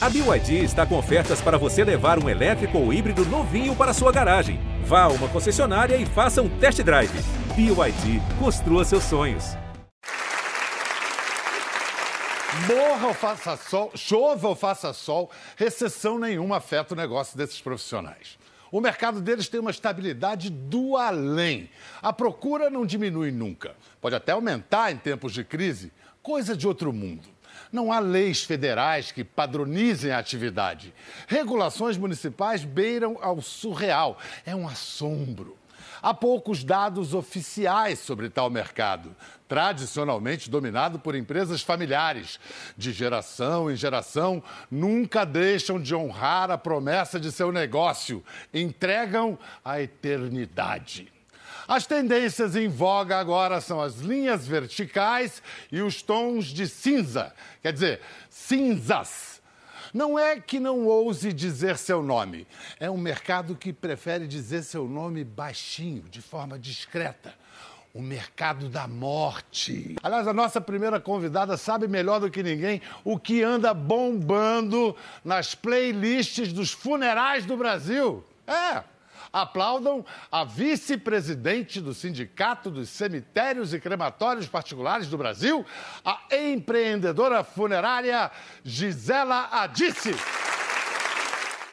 A BYD está com ofertas para você levar um elétrico ou híbrido novinho para sua garagem. Vá a uma concessionária e faça um test drive. BYD, construa seus sonhos. Morra ou faça sol, chova ou faça sol, recessão nenhuma afeta o negócio desses profissionais. O mercado deles tem uma estabilidade do além. A procura não diminui nunca. Pode até aumentar em tempos de crise, coisa de outro mundo. Não há leis federais que padronizem a atividade. Regulações municipais beiram ao surreal. É um assombro. Há poucos dados oficiais sobre tal mercado, tradicionalmente dominado por empresas familiares. De geração em geração, nunca deixam de honrar a promessa de seu negócio, entregam a eternidade. As tendências em voga agora são as linhas verticais e os tons de cinza, quer dizer, cinzas. Não é que não ouse dizer seu nome, é um mercado que prefere dizer seu nome baixinho, de forma discreta. O mercado da morte. Aliás, a nossa primeira convidada sabe melhor do que ninguém o que anda bombando nas playlists dos funerais do Brasil. É, aplaudam a vice-presidente do Sindicato dos Cemitérios e Crematórios Particulares do Brasil, a empreendedora funerária Gisela Adice.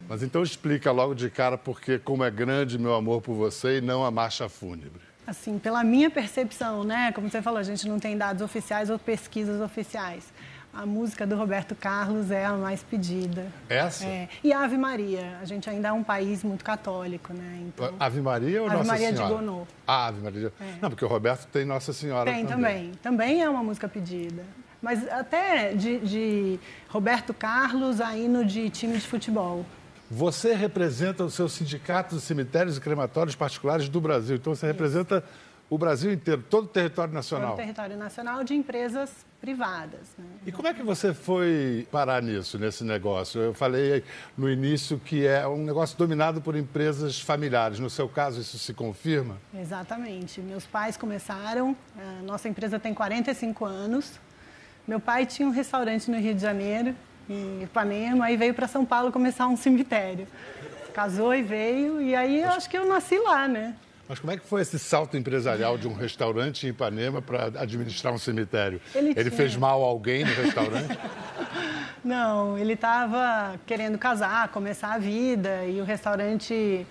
Mas então explica logo de cara porque como é grande meu amor por você e não a marcha fúnebre. Assim, pela minha percepção, né? Como você falou, a gente não tem dados oficiais ou pesquisas oficiais. A música do Roberto Carlos é a mais pedida. Essa? É. E a Ave Maria. A gente ainda é um país muito católico, né? Então, Ave Maria ou Ave Nossa Maria Senhora? de Gonô. Ah, Ave Maria. É. Não, porque o Roberto tem Nossa Senhora Tem também. também. Também é uma música pedida. Mas até de, de Roberto Carlos a hino de time de futebol. Você representa o seu sindicato de cemitérios e crematórios particulares do Brasil. Então você representa o Brasil inteiro, todo o território Todo nacional. o território nacional de empresas privadas. Né? E como é que você foi parar nisso, nesse negócio? Eu falei no início que é um negócio dominado por empresas familiares. No seu caso, isso se confirma? Exatamente. Meus pais começaram, a nossa empresa tem 45 anos. Meu pai tinha um restaurante no Rio de Janeiro, em Ipanema, aí veio para São Paulo começar um cemitério. Casou e veio, e aí eu acho que eu nasci lá, né? Mas como é que foi esse salto empresarial de um restaurante em Ipanema para administrar um cemitério? Ele tinha. fez mal a alguém no restaurante? Não, ele estava querendo casar, começar a vida, e o restaurante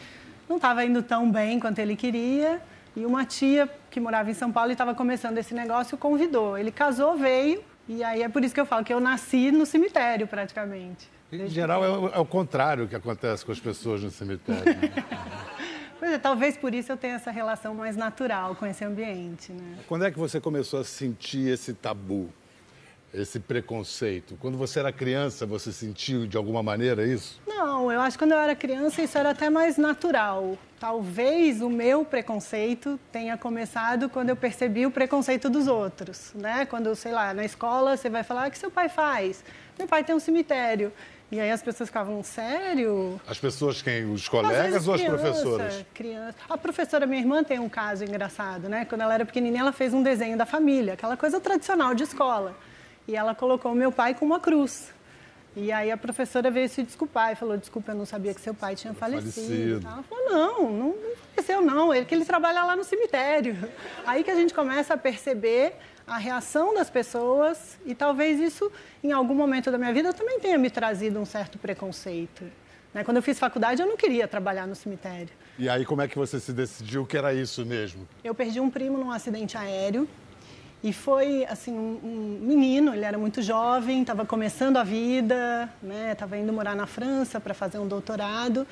não estava indo tão bem quanto ele queria. E uma tia que morava em São Paulo e estava começando esse negócio convidou. Ele casou, veio, e aí é por isso que eu falo que eu nasci no cemitério praticamente. em geral, é o, é o contrário que acontece com as pessoas no cemitério. é, talvez por isso eu tenha essa relação mais natural com esse ambiente, né? Quando é que você começou a sentir esse tabu, esse preconceito? Quando você era criança, você sentiu de alguma maneira isso? Não, eu acho que quando eu era criança isso era até mais natural. Talvez o meu preconceito tenha começado quando eu percebi o preconceito dos outros, né? Quando, sei lá, na escola você vai falar, o que seu pai faz? Meu pai tem um cemitério. E aí as pessoas ficavam, sério? As pessoas quem? Os colegas ou as criança, professoras? Criança. A professora, minha irmã, tem um caso engraçado, né? Quando ela era pequenininha, ela fez um desenho da família, aquela coisa tradicional de escola. E ela colocou o meu pai com uma cruz. E aí a professora veio se desculpar e falou: Desculpa, eu não sabia que seu pai tinha falecido. falecido. Ela falou: Não, não, não faleceu, não. Ele que ele trabalha lá no cemitério. Aí que a gente começa a perceber a reação das pessoas e talvez isso, em algum momento da minha vida, também tenha me trazido um certo preconceito. Né? Quando eu fiz faculdade, eu não queria trabalhar no cemitério. E aí, como é que você se decidiu que era isso mesmo? Eu perdi um primo num acidente aéreo e foi assim um, um menino, ele era muito jovem, estava começando a vida, né? Estava indo morar na França para fazer um doutorado.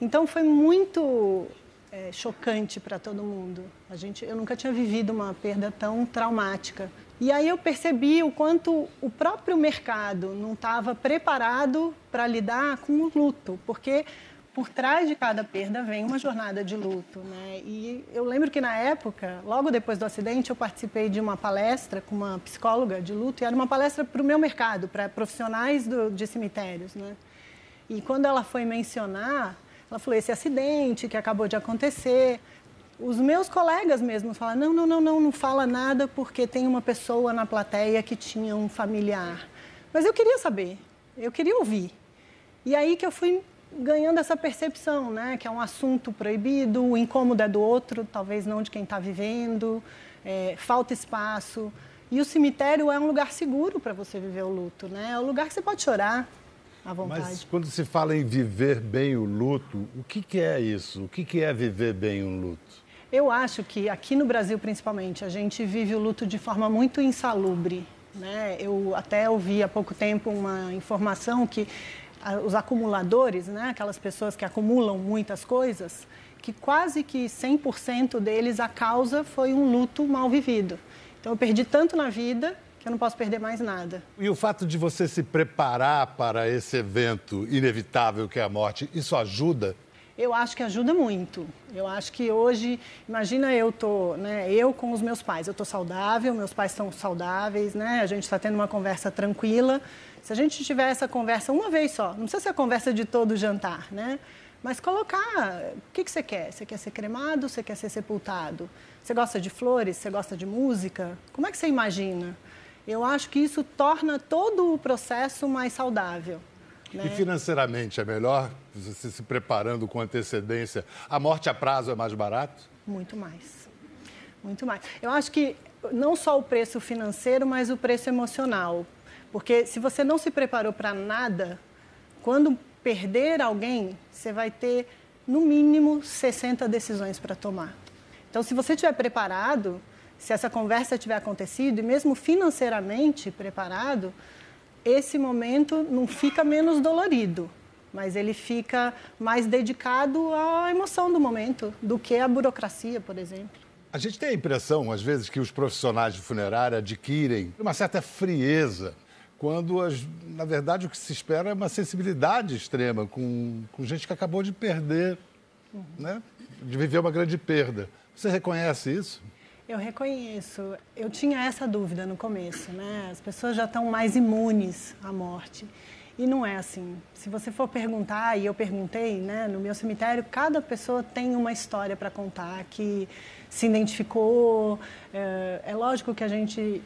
Então foi muito é, chocante para todo mundo. A gente, eu nunca tinha vivido uma perda tão traumática. E aí eu percebi o quanto o próprio mercado não estava preparado para lidar com o luto, porque por trás de cada perda vem uma jornada de luto, né? E eu lembro que na época, logo depois do acidente, eu participei de uma palestra com uma psicóloga de luto e era uma palestra para o meu mercado, para profissionais do, de cemitérios, né? E quando ela foi mencionar, ela falou esse acidente que acabou de acontecer. Os meus colegas mesmo falaram: não, não, não, não, não fala nada porque tem uma pessoa na plateia que tinha um familiar. Mas eu queria saber, eu queria ouvir. E aí que eu fui ganhando essa percepção, né? Que é um assunto proibido, o incômodo é do outro, talvez não de quem está vivendo, é, falta espaço. E o cemitério é um lugar seguro para você viver o luto, né? É um lugar que você pode chorar à vontade. Mas quando se fala em viver bem o luto, o que, que é isso? O que, que é viver bem um luto? Eu acho que aqui no Brasil, principalmente, a gente vive o luto de forma muito insalubre. Né? Eu até ouvi há pouco tempo uma informação que os acumuladores, né, aquelas pessoas que acumulam muitas coisas, que quase que 100% deles a causa foi um luto mal vivido. Então eu perdi tanto na vida eu não posso perder mais nada. E o fato de você se preparar para esse evento inevitável que é a morte, isso ajuda? Eu acho que ajuda muito. Eu acho que hoje, imagina eu tô, né, eu com os meus pais, eu tô saudável, meus pais estão saudáveis, né? A gente está tendo uma conversa tranquila. Se a gente tiver essa conversa uma vez só, não precisa ser a conversa de todo o jantar, né? Mas colocar, o que, que você quer? Você quer ser cremado? Você quer ser sepultado? Você gosta de flores? Você gosta de música? Como é que você imagina? Eu acho que isso torna todo o processo mais saudável. Né? E financeiramente é melhor, você se preparando com antecedência, a morte a prazo é mais barato? Muito mais. Muito mais. Eu acho que não só o preço financeiro, mas o preço emocional. Porque se você não se preparou para nada, quando perder alguém, você vai ter no mínimo 60 decisões para tomar. Então, se você estiver preparado, se essa conversa tiver acontecido e mesmo financeiramente preparado, esse momento não fica menos dolorido, mas ele fica mais dedicado à emoção do momento do que à burocracia, por exemplo. A gente tem a impressão, às vezes, que os profissionais de funerária adquirem uma certa frieza quando, as, na verdade, o que se espera é uma sensibilidade extrema com, com gente que acabou de perder, uhum. né? de viver uma grande perda. Você reconhece isso? Eu reconheço. Eu tinha essa dúvida no começo, né? As pessoas já estão mais imunes à morte. E não é assim. Se você for perguntar, e eu perguntei, né, no meu cemitério, cada pessoa tem uma história para contar que se identificou. É, é lógico que a gente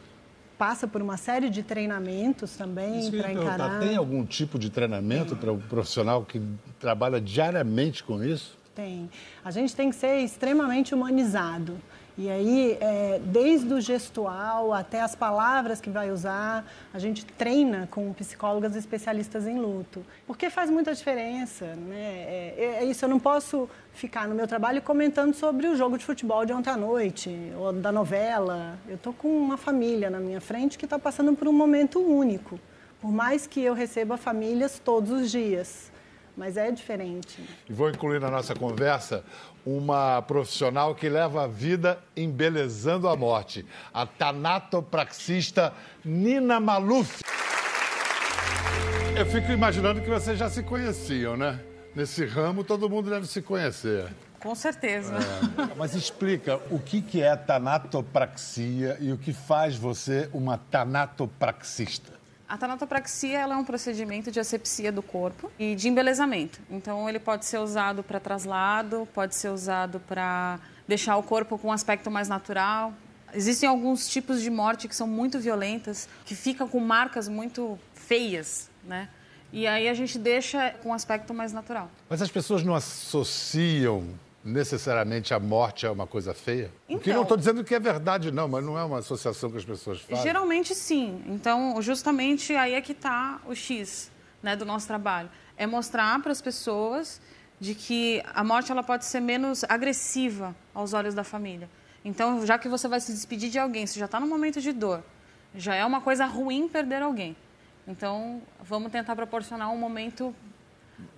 passa por uma série de treinamentos também para encarar. Tem algum tipo de treinamento para o profissional que trabalha diariamente com isso? Tem. A gente tem que ser extremamente humanizado. E aí, é, desde o gestual até as palavras que vai usar, a gente treina com psicólogas especialistas em luto. Porque faz muita diferença, né? É, é, é isso, eu não posso ficar no meu trabalho comentando sobre o jogo de futebol de ontem à noite, ou da novela. Eu estou com uma família na minha frente que está passando por um momento único. Por mais que eu receba famílias todos os dias mas é diferente. E vou incluir na nossa conversa uma profissional que leva a vida embelezando a morte, a tanatopraxista Nina Maluf. Eu fico imaginando que vocês já se conheciam, né? Nesse ramo todo mundo deve se conhecer. Com certeza. É. Mas explica o que, que é tanatopraxia e o que faz você uma tanatopraxista. A tanatopraxia é um procedimento de asepsia do corpo e de embelezamento. Então, ele pode ser usado para traslado, pode ser usado para deixar o corpo com um aspecto mais natural. Existem alguns tipos de morte que são muito violentas, que ficam com marcas muito feias, né? E aí a gente deixa com um aspecto mais natural. Mas as pessoas não associam necessariamente a morte é uma coisa feia? Então, o que não estou dizendo que é verdade, não, mas não é uma associação que as pessoas fazem. Geralmente sim. Então, justamente aí é que está o X né, do nosso trabalho. É mostrar para as pessoas de que a morte ela pode ser menos agressiva aos olhos da família. Então, já que você vai se despedir de alguém, você já está num momento de dor, já é uma coisa ruim perder alguém. Então, vamos tentar proporcionar um momento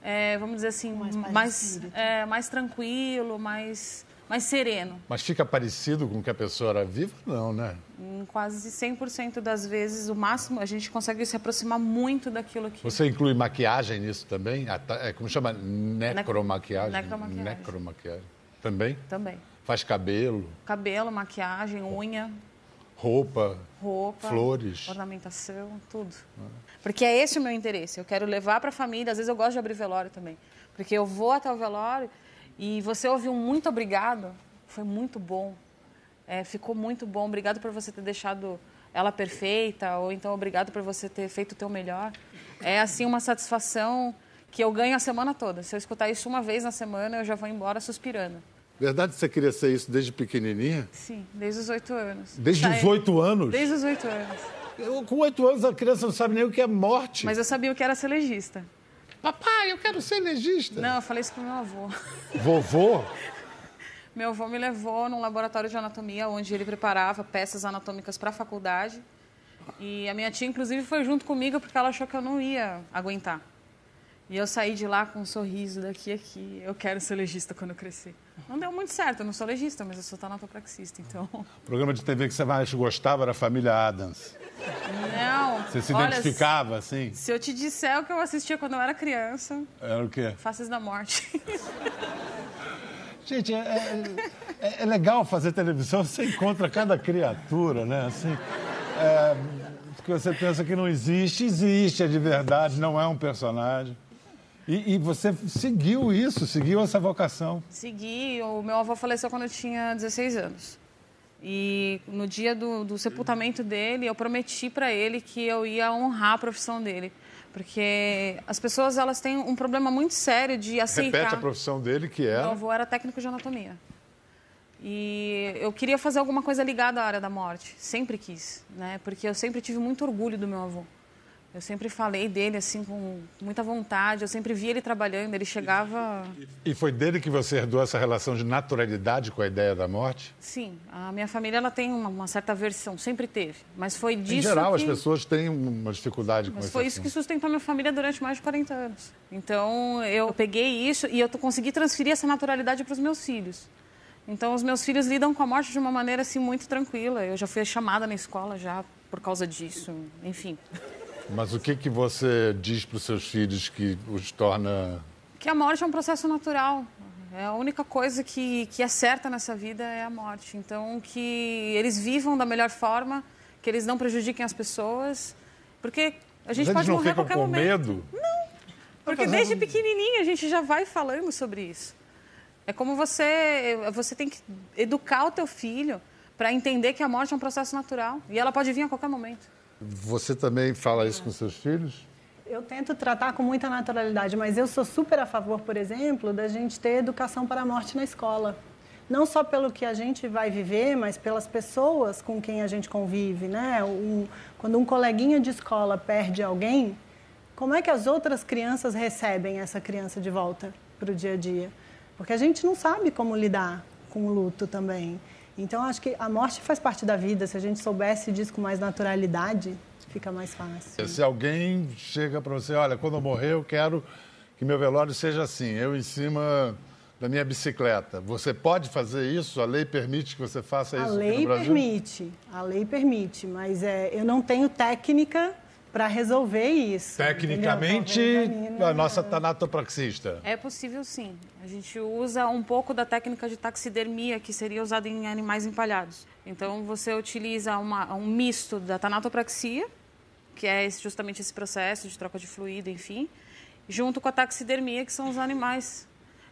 é, vamos dizer assim, mais, mais, é, mais tranquilo, mais, mais sereno. Mas fica parecido com o que a pessoa era viva? Não, né? Em quase 100% das vezes, o máximo, a gente consegue se aproximar muito daquilo que... Você inclui maquiagem nisso também? É, como chama? Necromaquiagem? Necromaquiagem. Necromaquiagem. Também? Também. Faz cabelo? Cabelo, maquiagem, unha. Roupa, roupa, flores, ornamentação, tudo. Porque é esse o meu interesse. Eu quero levar para a família. Às vezes eu gosto de abrir velório também, porque eu vou até o velório e você ouviu um muito obrigado. Foi muito bom. É, ficou muito bom. Obrigado por você ter deixado ela perfeita, ou então obrigado por você ter feito o teu melhor. É assim uma satisfação que eu ganho a semana toda. Se eu escutar isso uma vez na semana, eu já vou embora suspirando. Verdade que você queria ser isso desde pequenininha? Sim, desde os oito anos. Desde os oito anos? Desde os oito anos. Eu, com oito anos a criança não sabe nem o que é morte. Mas eu sabia o que era ser legista. Papai, eu quero ser legista. Não, eu falei isso pro meu avô. Vovô? Meu avô me levou num laboratório de anatomia, onde ele preparava peças anatômicas para a faculdade. E a minha tia, inclusive, foi junto comigo porque ela achou que eu não ia aguentar. E eu saí de lá com um sorriso daqui a aqui. Eu quero ser legista quando eu crescer. Não deu muito certo, eu não sou legista, mas eu sou tanatopraxista, então... O programa de TV que você mais gostava era a Família Adams. Não. Você se olha, identificava, assim? Se eu te disser o que eu assistia quando eu era criança... Era o quê? Faces da Morte. Gente, é, é, é, legal fazer televisão, você encontra cada criatura, né? Assim, é, porque você pensa que não existe, existe, é de verdade, não é um personagem. E, e, você seguiu isso, seguiu essa vocação? Segui. O meu avô faleceu quando eu tinha 16 anos. E no dia do, do sepultamento dele, eu prometi para ele que eu ia honrar a profissão dele. Porque as pessoas elas têm um problema muito sério de aceitar... Repete a profissão dele, que era? Meu avô era técnico de anatomia. E eu queria fazer alguma coisa ligada à área da morte. Sempre quis, né? Porque eu sempre tive muito orgulho do meu avô. Eu sempre falei dele assim com muita vontade, eu sempre vi ele trabalhando, ele chegava. E foi dele que você herdou essa relação de naturalidade com a ideia da morte? Sim, a minha família ela tem uma, uma certa aversão, sempre teve, mas foi disso Em geral, que... as pessoas têm uma dificuldade com mas isso. foi isso que sustentou minha família durante mais de 40 anos. Então, eu peguei isso e eu consegui transferir essa naturalidade para os meus filhos. Então, os meus filhos lidam com a morte de uma maneira assim muito tranquila. Eu já fui chamada na escola já por causa disso, enfim. Mas o que, que você diz para os seus filhos que os torna. Que a morte é um processo natural. É a única coisa que, que é certa nessa vida é a morte. Então, que eles vivam da melhor forma, que eles não prejudiquem as pessoas, porque a gente Mas pode morrer a qualquer com momento. medo? Não, porque desde pequenininha a gente já vai falando sobre isso. É como você, você tem que educar o teu filho para entender que a morte é um processo natural e ela pode vir a qualquer momento. Você também fala isso com seus filhos? Eu tento tratar com muita naturalidade, mas eu sou super a favor, por exemplo, da gente ter educação para a morte na escola. Não só pelo que a gente vai viver, mas pelas pessoas com quem a gente convive, né? Um, quando um coleguinha de escola perde alguém, como é que as outras crianças recebem essa criança de volta para o dia a dia? Porque a gente não sabe como lidar com o luto também. Então, acho que a morte faz parte da vida. Se a gente soubesse disso com mais naturalidade, fica mais fácil. Se alguém chega para você, olha, quando eu morrer, eu quero que meu velório seja assim, eu em cima da minha bicicleta. Você pode fazer isso? A lei permite que você faça isso a lei permite, a lei permite, mas é, eu não tenho técnica para resolver isso. Tecnicamente, a nossa tanatopraxista. É possível sim. A gente usa um pouco da técnica de taxidermia, que seria usada em animais empalhados. Então, você utiliza uma, um misto da tanatopraxia, que é justamente esse processo de troca de fluido, enfim, junto com a taxidermia, que são os animais.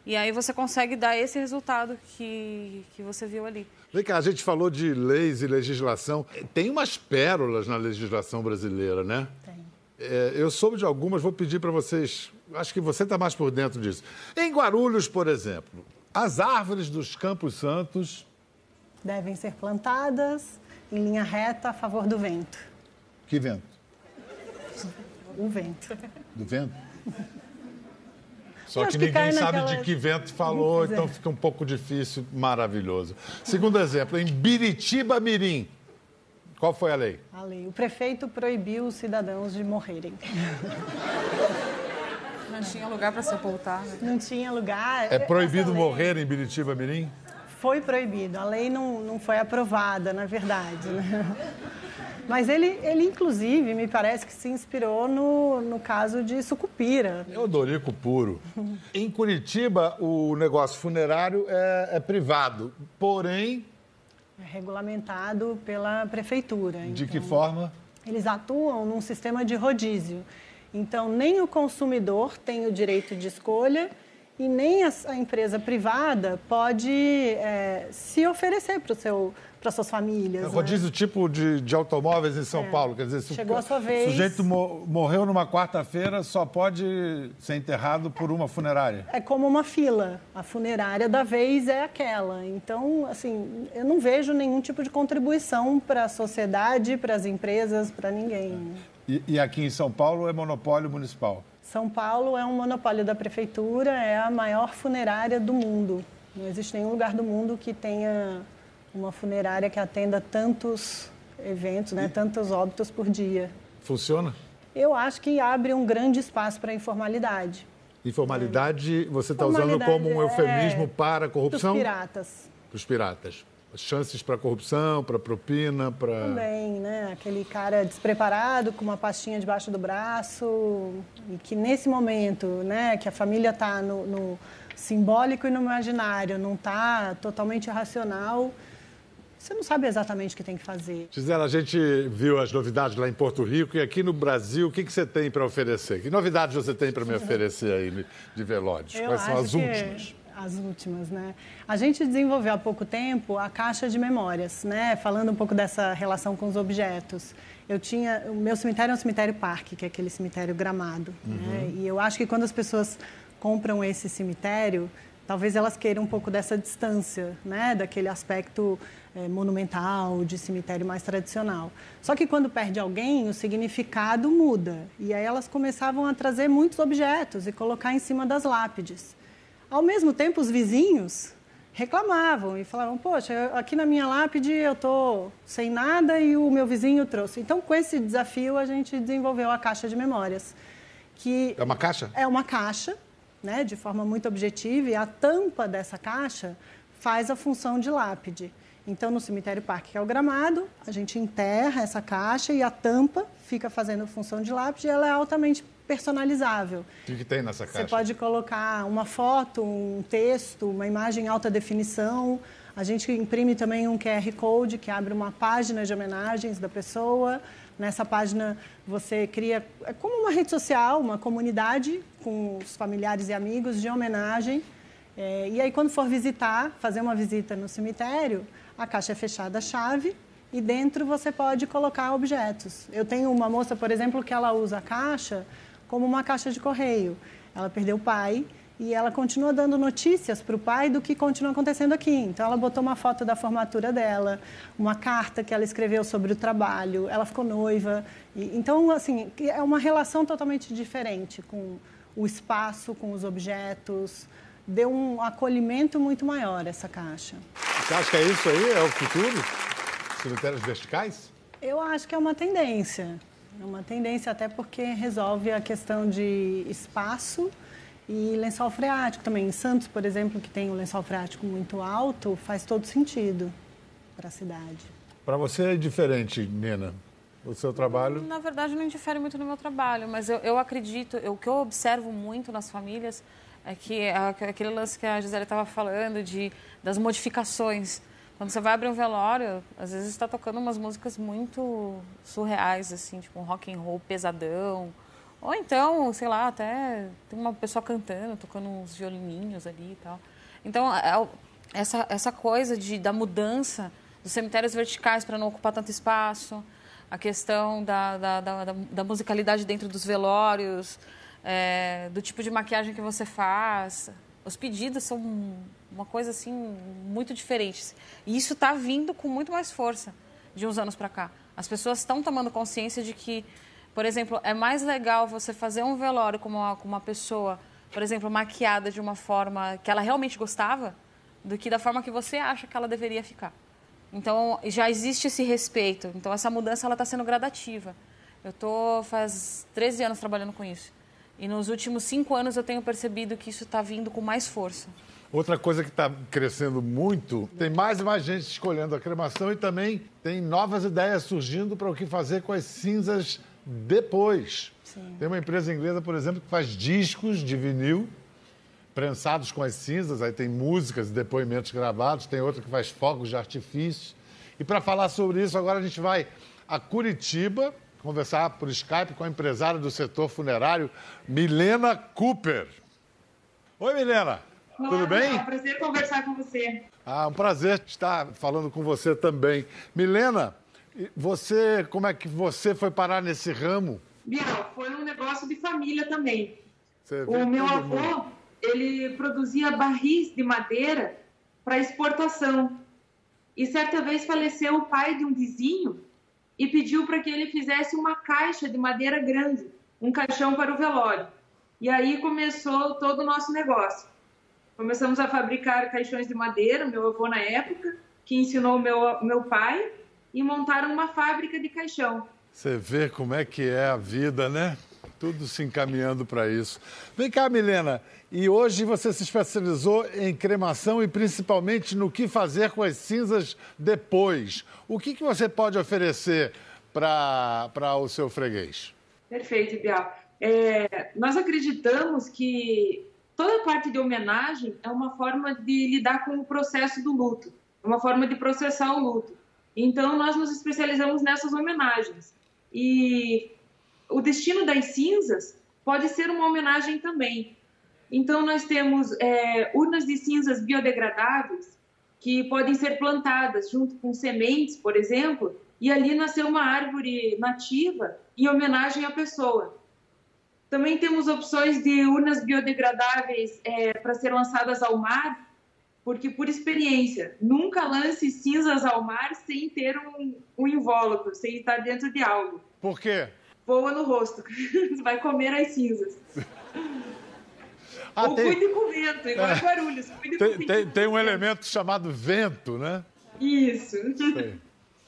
E aí você consegue dar esse resultado que, que você viu ali. Vem cá, a gente falou de leis e legislação. Tem umas pérolas na legislação brasileira, né? Tem. É, eu soube de algumas, vou pedir para vocês. Acho que você está mais por dentro disso. Em Guarulhos, por exemplo, as árvores dos Campos Santos. Devem ser plantadas em linha reta a favor do vento. Que vento? O vento. Do vento? Só que, que ninguém sabe naquela... de que vento falou, então fica um pouco difícil, maravilhoso. Segundo exemplo, em Biritiba Mirim. Qual foi a lei? A lei. O prefeito proibiu os cidadãos de morrerem. Não tinha lugar para sepultar. Né? Não tinha lugar. É proibido morrer em Biritiba Mirim? Foi proibido. A lei não, não foi aprovada, na verdade. Né? Mas ele, ele, inclusive, me parece que se inspirou no, no caso de Sucupira. Odorico puro. em Curitiba, o negócio funerário é, é privado, porém... É regulamentado pela prefeitura. De então, que forma? Eles atuam num sistema de rodízio. Então, nem o consumidor tem o direito de escolha e nem a, a empresa privada pode é, se oferecer para o seu para suas famílias. É, né? rodízio tipo de, de automóveis em São é. Paulo. Quer dizer, se Chegou o, a sua vez. sujeito mo morreu numa quarta-feira, só pode ser enterrado por uma funerária. É como uma fila. A funerária da vez é aquela. Então, assim, eu não vejo nenhum tipo de contribuição para a sociedade, para as empresas, para ninguém. E, e aqui em São Paulo é monopólio municipal? São Paulo é um monopólio da prefeitura, é a maior funerária do mundo. Não existe nenhum lugar do mundo que tenha uma funerária que atenda tantos eventos, né, tantos óbitos por dia. Funciona? Eu acho que abre um grande espaço para a informalidade. Informalidade, você está usando como um eufemismo é, para a corrupção? Para os piratas. Para os piratas. Chances para corrupção, para propina, para. Também, né? Aquele cara despreparado com uma pastinha debaixo do braço e que nesse momento, né, que a família está no, no simbólico e no imaginário, não está totalmente racional, você não sabe exatamente o que tem que fazer. Gisela, a gente viu as novidades lá em Porto Rico e aqui no Brasil, o que, que você tem para oferecer? Que novidades você tem para me oferecer aí de velórios? Eu Quais são as últimas? As últimas, né? A gente desenvolveu há pouco tempo a caixa de memórias, né? Falando um pouco dessa relação com os objetos. Eu tinha, o meu cemitério é um cemitério parque, que é aquele cemitério gramado, né? uhum. né? E eu acho que quando as pessoas compram esse cemitério, talvez elas queiram um pouco dessa distância, né, daquele aspecto é, monumental, de cemitério mais tradicional. Só que quando perde alguém, o significado muda. E aí elas começavam a trazer muitos objetos e colocar em cima das lápides. Ao mesmo tempo, os vizinhos reclamavam e falavam: Poxa, aqui na minha lápide eu estou sem nada e o meu vizinho trouxe. Então, com esse desafio, a gente desenvolveu a caixa de memórias. Que é uma caixa? É uma caixa né, de forma muito objetiva, e a tampa dessa caixa faz a função de lápide. Então, no cemitério parque, que é o gramado, a gente enterra essa caixa e a tampa fica fazendo função de lápide e ela é altamente personalizável. O que, que tem nessa caixa? Você pode colocar uma foto, um texto, uma imagem em alta definição. A gente imprime também um QR Code que abre uma página de homenagens da pessoa. Nessa página você cria é como uma rede social, uma comunidade com os familiares e amigos de homenagem. É, e aí quando for visitar, fazer uma visita no cemitério, a caixa é fechada a chave e dentro você pode colocar objetos. Eu tenho uma moça, por exemplo, que ela usa a caixa como uma caixa de correio. Ela perdeu o pai e ela continua dando notícias para o pai do que continua acontecendo aqui. Então, ela botou uma foto da formatura dela, uma carta que ela escreveu sobre o trabalho, ela ficou noiva. E, então, assim, é uma relação totalmente diferente com o espaço, com os objetos. Deu um acolhimento muito maior essa caixa. Você acha que é isso aí? É o futuro? Cemitérios verticais? Eu acho que é uma tendência. É uma tendência até porque resolve a questão de espaço e lençol freático também. Em Santos, por exemplo, que tem um lençol freático muito alto, faz todo sentido para a cidade. Para você é diferente, Nena? O seu trabalho? Na verdade, não interfere muito no meu trabalho, mas eu, eu acredito, eu, o que eu observo muito nas famílias é que aquele lance que a Gisele estava falando de, das modificações. Quando você vai abrir um velório, às vezes está tocando umas músicas muito surreais, assim, tipo um rock and roll pesadão, ou então, sei lá, até tem uma pessoa cantando, tocando uns violininhos ali e tal. Então, é, é essa, essa coisa de, da mudança dos cemitérios verticais para não ocupar tanto espaço, a questão da, da, da, da musicalidade dentro dos velórios, é, do tipo de maquiagem que você faz. Os pedidos são uma coisa assim muito diferente. E isso está vindo com muito mais força de uns anos para cá. As pessoas estão tomando consciência de que por exemplo, é mais legal você fazer um velório com uma, com uma pessoa, por exemplo, maquiada de uma forma que ela realmente gostava, do que da forma que você acha que ela deveria ficar. Então, já existe esse respeito. Então, essa mudança ela está sendo gradativa. Eu estou faz 13 anos trabalhando com isso. E nos últimos cinco anos eu tenho percebido que isso está vindo com mais força. Outra coisa que está crescendo muito, tem mais e mais gente escolhendo a cremação e também tem novas ideias surgindo para o que fazer com as cinzas depois. Sim. Tem uma empresa inglesa, por exemplo, que faz discos de vinil prensados com as cinzas, aí tem músicas e depoimentos gravados, tem outra que faz fogos de artifício. E para falar sobre isso, agora a gente vai a Curitiba conversar por Skype com a empresária do setor funerário, Milena Cooper. Oi, Milena. Olá, Tudo bem? É um prazer conversar com você. Ah, um prazer estar falando com você também. Milena, você, como é que você foi parar nesse ramo? Bial, foi um negócio de família também. o meu avô, mundo. ele produzia barris de madeira para exportação. E certa vez faleceu o pai de um vizinho e pediu para que ele fizesse uma caixa de madeira grande, um caixão para o velório. E aí começou todo o nosso negócio. Começamos a fabricar caixões de madeira, meu avô na época, que ensinou meu meu pai, e montaram uma fábrica de caixão. Você vê como é que é a vida, né? Tudo se encaminhando para isso. Vem cá, Milena, e hoje você se especializou em cremação e principalmente no que fazer com as cinzas depois. O que, que você pode oferecer para o seu freguês? Perfeito, Bial. É, nós acreditamos que toda a parte de homenagem é uma forma de lidar com o processo do luto, uma forma de processar o luto. Então, nós nos especializamos nessas homenagens. E o destino das cinzas pode ser uma homenagem também. Então, nós temos é, urnas de cinzas biodegradáveis que podem ser plantadas junto com sementes, por exemplo, e ali nascer uma árvore nativa em homenagem à pessoa. Também temos opções de urnas biodegradáveis é, para ser lançadas ao mar, porque, por experiência, nunca lance cinzas ao mar sem ter um, um invólucro, sem estar dentro de algo. Por quê? Voa no rosto. Vai comer as cinzas. Ah, Ou tem... cuide com vento, igual é. Guarulhos. Cuide tem, com tem, tem um elemento chamado vento, né? Isso. Sei.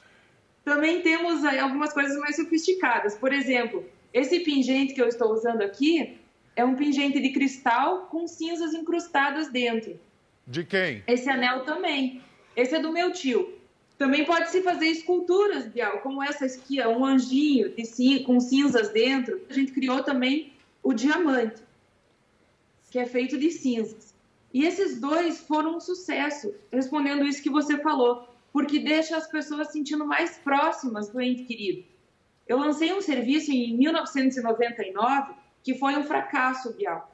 Também temos algumas coisas mais sofisticadas. Por exemplo, esse pingente que eu estou usando aqui é um pingente de cristal com cinzas incrustadas dentro. De quem? Esse anel também. Esse é do meu tio. Também pode se fazer esculturas, Bial, como essa aqui, um anjinho de, com cinzas dentro. A gente criou também o diamante, que é feito de cinzas. E esses dois foram um sucesso, respondendo isso que você falou, porque deixa as pessoas sentindo mais próximas do ente querido. Eu lancei um serviço em 1999 que foi um fracasso, Bial.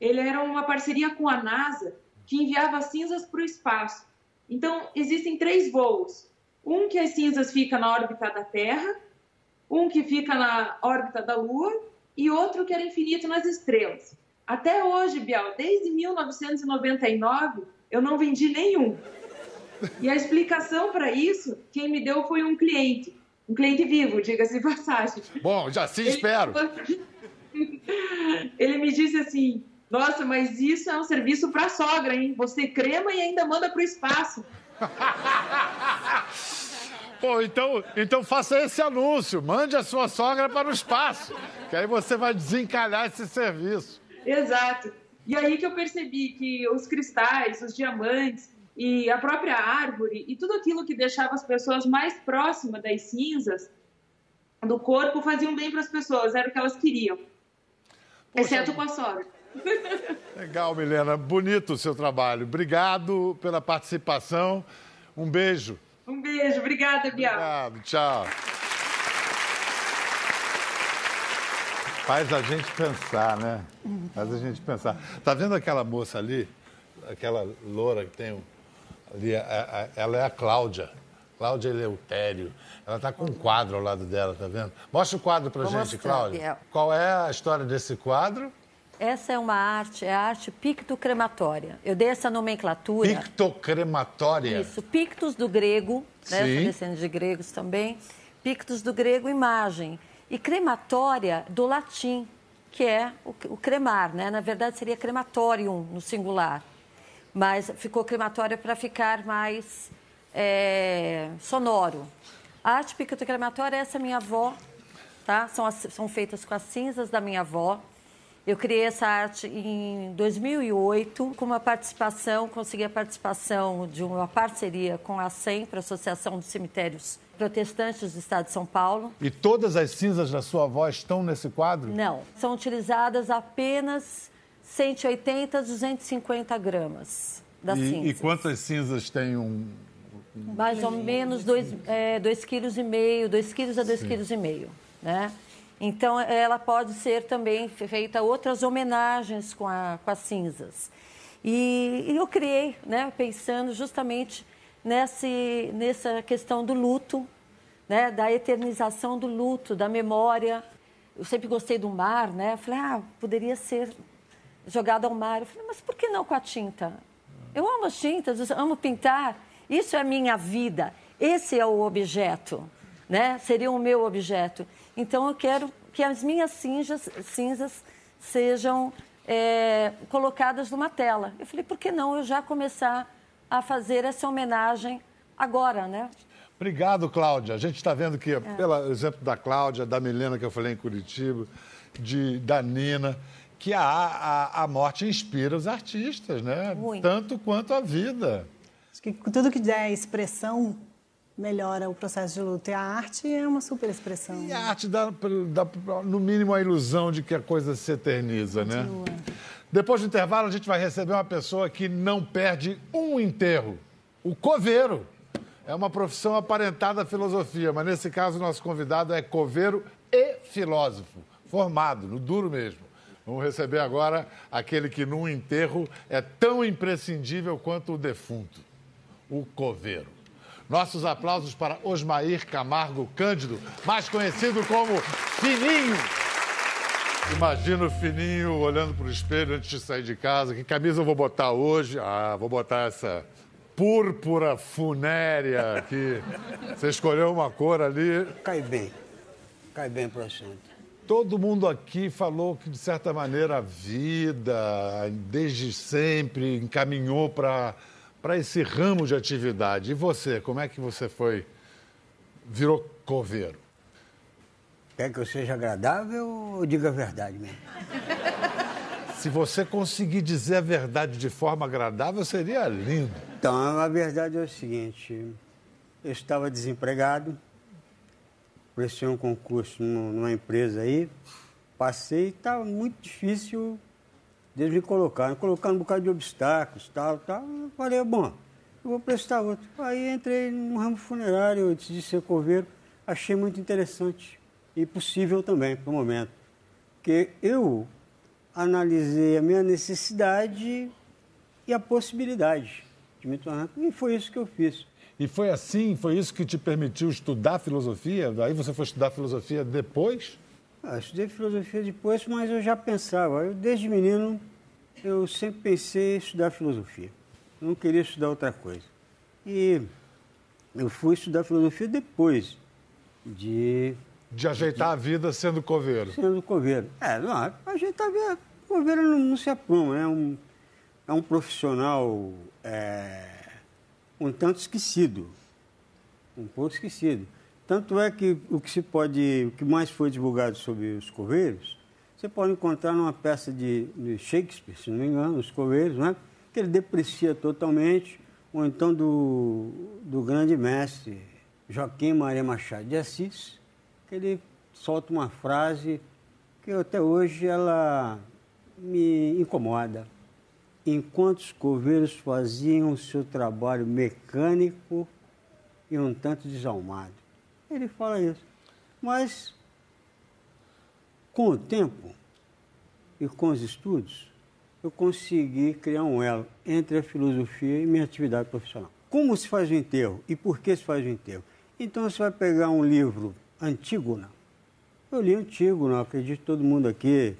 Ele era uma parceria com a NASA que enviava cinzas para o espaço. Então, existem três voos. Um que as cinzas ficam na órbita da Terra, um que fica na órbita da Lua e outro que era infinito nas estrelas. Até hoje, Bial, desde 1999, eu não vendi nenhum. E a explicação para isso, quem me deu foi um cliente. Um cliente vivo, diga-se de passagem. Bom, já se espero. Ele, ele me disse assim: nossa, mas isso é um serviço para sogra, hein? Você crema e ainda manda para o espaço. Pô, então, então faça esse anúncio. Mande a sua sogra para o espaço. Que aí você vai desencalhar esse serviço. Exato. E aí que eu percebi que os cristais, os diamantes e a própria árvore e tudo aquilo que deixava as pessoas mais próximas das cinzas do corpo faziam bem para as pessoas, era o que elas queriam. Poxa, exceto com a sogra. Legal, Milena. Bonito o seu trabalho. Obrigado pela participação. Um beijo. Um beijo. Obrigada, Bial. Obrigado. Tchau. Faz a gente pensar, né? Faz a gente pensar. Tá vendo aquela moça ali? Aquela loura que tem ali? Ela é a Cláudia. Cláudia Eleutério. Ela está com um quadro ao lado dela, tá vendo? Mostra o quadro Vou gente, mostrar, Cláudia. Biel. Qual é a história desse quadro? Essa é uma arte, é a arte pictocrematória. Eu dei essa nomenclatura. Pictocrematória? Isso, pictos do grego, né? Sim. descendo de gregos também. Pictos do grego, imagem. E crematória do latim, que é o, o cremar, né? Na verdade seria crematorium no singular. Mas ficou crematória para ficar mais é, sonoro. A arte pictocrematória, essa é minha avó, tá? São, as, são feitas com as cinzas da minha avó. Eu criei essa arte em 2008, com uma participação, consegui a participação de uma parceria com a SEMPRA, Associação dos Cemitérios Protestantes do Estado de São Paulo. E todas as cinzas da sua avó estão nesse quadro? Não, são utilizadas apenas 180 250 gramas das e, cinzas. E quantas cinzas tem um... Mais ou menos 2,5 é, kg, 2 quilos a 2,5 kg, né? Então, ela pode ser também feita outras homenagens com, a, com as cinzas. E, e eu criei, né, pensando justamente nesse, nessa questão do luto, né, da eternização do luto, da memória. Eu sempre gostei do mar, né? Falei, ah, poderia ser jogado ao mar. Eu falei, mas por que não com a tinta? Eu amo as tintas, eu amo pintar. Isso é minha vida. Esse é o objeto, né? Seria o meu objeto. Então eu quero que as minhas cinzas, cinzas sejam é, colocadas numa tela. Eu falei, por que não eu já começar a fazer essa homenagem agora, né? Obrigado, Cláudia. A gente está vendo que, é. pelo exemplo da Cláudia, da Milena, que eu falei em Curitiba, de, da Nina, que a, a, a morte inspira os artistas, né? Muito. Tanto quanto a vida. Acho que tudo que der expressão melhora o processo de luto. E a arte é uma super expressão. E a arte dá, dá, no mínimo, a ilusão de que a coisa se eterniza, né? Continua. né? Depois do intervalo, a gente vai receber uma pessoa que não perde um enterro. O coveiro. É uma profissão aparentada à filosofia, mas nesse caso, nosso convidado é coveiro e filósofo, formado, no duro mesmo. Vamos receber agora aquele que num enterro é tão imprescindível quanto o defunto, o coveiro. Nossos aplausos para Osmair Camargo Cândido, mais conhecido como Fininho. Imagina o Fininho olhando para o espelho antes de sair de casa. Que camisa eu vou botar hoje? Ah, vou botar essa púrpura funérea aqui. Você escolheu uma cor ali. Cai bem. Cai bem para assunto. Todo mundo aqui falou que, de certa maneira, a vida, desde sempre, encaminhou para esse ramo de atividade. E você, como é que você foi, virou coveiro? Quer que eu seja agradável ou diga a verdade mesmo? Se você conseguir dizer a verdade de forma agradável, seria lindo. Então, a verdade é o seguinte: eu estava desempregado, prestei um concurso numa empresa aí, passei e estava muito difícil Deus me colocaram, colocando um bocado de obstáculos, tal, tal. Eu falei, bom, eu vou prestar outro. Aí entrei no ramo funerário, antes de ser coveiro, achei muito interessante e possível também para o momento. Porque eu analisei a minha necessidade e a possibilidade de me tornar. E foi isso que eu fiz. E foi assim, foi isso que te permitiu estudar filosofia? Aí você foi estudar filosofia depois? Ah, estudei filosofia depois, mas eu já pensava. Eu, desde menino, eu sempre pensei em estudar filosofia. Eu não queria estudar outra coisa. E eu fui estudar filosofia depois de... De ajeitar de, a vida sendo coveiro. Sendo coveiro. É, não, ajeitar a vida... Coveiro não, não se apruma, é um, é um profissional é, um tanto esquecido. Um pouco esquecido. Tanto é que o que se pode, o que mais foi divulgado sobre os coveiros, você pode encontrar numa peça de, de Shakespeare, se não me engano, os coveiros, né? que ele deprecia totalmente, ou então do, do grande mestre Joaquim Maria Machado de Assis, que ele solta uma frase que até hoje ela me incomoda. Enquanto os coveiros faziam o seu trabalho mecânico e um tanto desalmado. Ele fala isso. Mas, com o tempo e com os estudos, eu consegui criar um elo entre a filosofia e minha atividade profissional. Como se faz o enterro e por que se faz o enterro? Então, você vai pegar um livro Antígona. Eu li Antígona, acredito que todo mundo aqui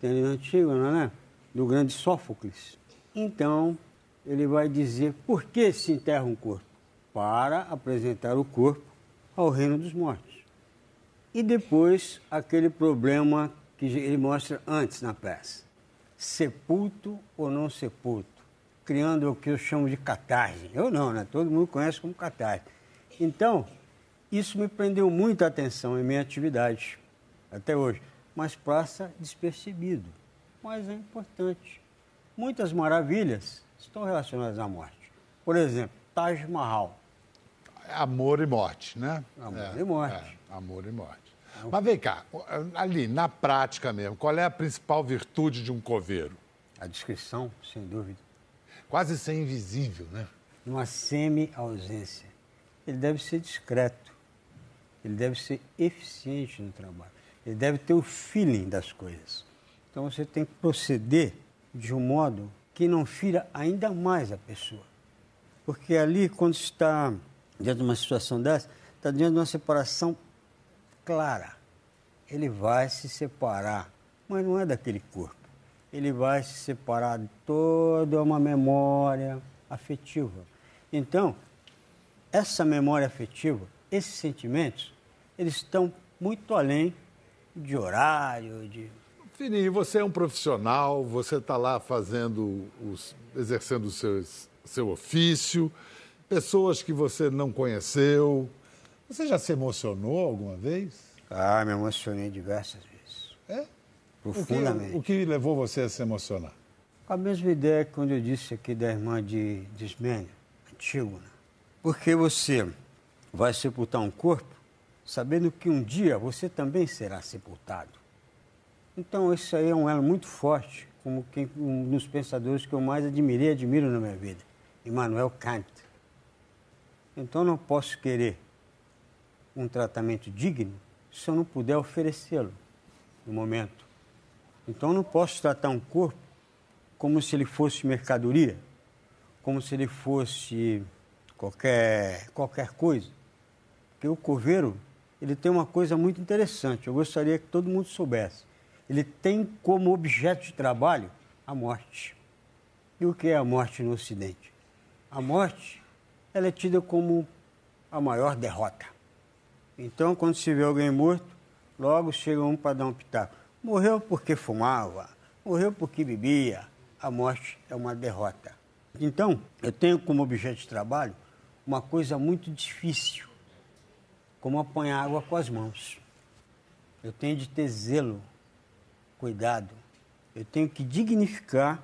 tem Antígona, né? Do grande Sófocles. Então, ele vai dizer por que se enterra um corpo? Para apresentar o corpo ao reino dos mortos. E depois aquele problema que ele mostra antes na peça: sepulto ou não sepulto, criando o que eu chamo de catarse. Eu não, né? Todo mundo conhece como catarse. Então, isso me prendeu muita atenção em minha atividade até hoje, mas passa despercebido. Mas é importante. Muitas maravilhas estão relacionadas à morte. Por exemplo, Taj Mahal amor e morte, né? Amor é, e morte. É, amor e morte. Mas vem cá, ali, na prática mesmo, qual é a principal virtude de um coveiro? A descrição, sem dúvida. Quase ser invisível, né? Uma semi-ausência. Ele deve ser discreto. Ele deve ser eficiente no trabalho. Ele deve ter o feeling das coisas. Então você tem que proceder de um modo que não fira ainda mais a pessoa. Porque ali, quando está diante de uma situação dessa, está diante de uma separação clara. Ele vai se separar, mas não é daquele corpo. Ele vai se separar de toda uma memória afetiva. Então, essa memória afetiva, esses sentimentos, eles estão muito além de horário, de. Fininho, você é um profissional, você está lá fazendo, os, exercendo o seu, seu ofício, pessoas que você não conheceu. Você já se emocionou alguma vez? Ah, me emocionei diversas vezes. É? Profundamente. O que, o que levou você a se emocionar? A mesma ideia que quando eu disse aqui da irmã de Desmênio, Antígona. Porque você vai sepultar um corpo sabendo que um dia você também será sepultado. Então, isso aí é um elo muito forte, como quem, um dos pensadores que eu mais admirei e admiro na minha vida, Immanuel Kant. Então, não posso querer um tratamento digno se eu não puder oferecê-lo no momento. Então, não posso tratar um corpo como se ele fosse mercadoria, como se ele fosse qualquer, qualquer coisa. Porque o coveiro ele tem uma coisa muito interessante, eu gostaria que todo mundo soubesse. Ele tem como objeto de trabalho a morte. E o que é a morte no Ocidente? A morte ela é tida como a maior derrota. Então, quando se vê alguém morto, logo chega um para dar um pitaco. Morreu porque fumava, morreu porque bebia. A morte é uma derrota. Então, eu tenho como objeto de trabalho uma coisa muito difícil, como apanhar água com as mãos. Eu tenho de ter zelo, cuidado. Eu tenho que dignificar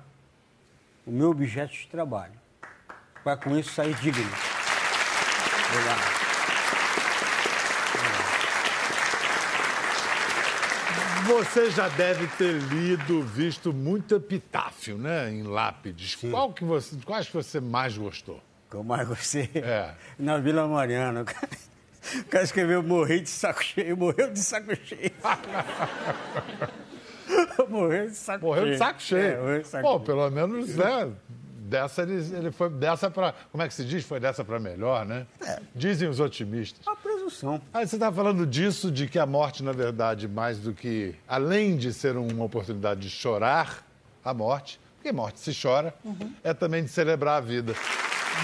o meu objeto de trabalho, para com isso sair digno. Obrigado. Você já deve ter lido, visto muito epitáfio, né, em lápides. Qual que você, quais que você mais gostou? Que eu mais gostei? É. Na Vila Mariana. O cara escreveu morri de saco cheio, morreu de saco cheio. morreu de saco Morreu cheio. de saco cheio. É, morreu de saco cheio. pelo menos, né? Dessa ele, ele foi dessa para. Como é que se diz? Foi dessa para melhor, né? Dizem os otimistas. Uma presunção. Aí você está falando disso, de que a morte, na verdade, mais do que. Além de ser uma oportunidade de chorar a morte, porque morte se chora, é também de celebrar a vida.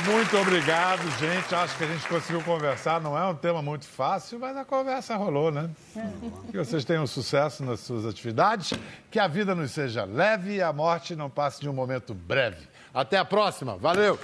Muito obrigado, gente. Acho que a gente conseguiu conversar. Não é um tema muito fácil, mas a conversa rolou, né? Que vocês tenham sucesso nas suas atividades, que a vida nos seja leve e a morte não passe de um momento breve. Até a próxima. Valeu!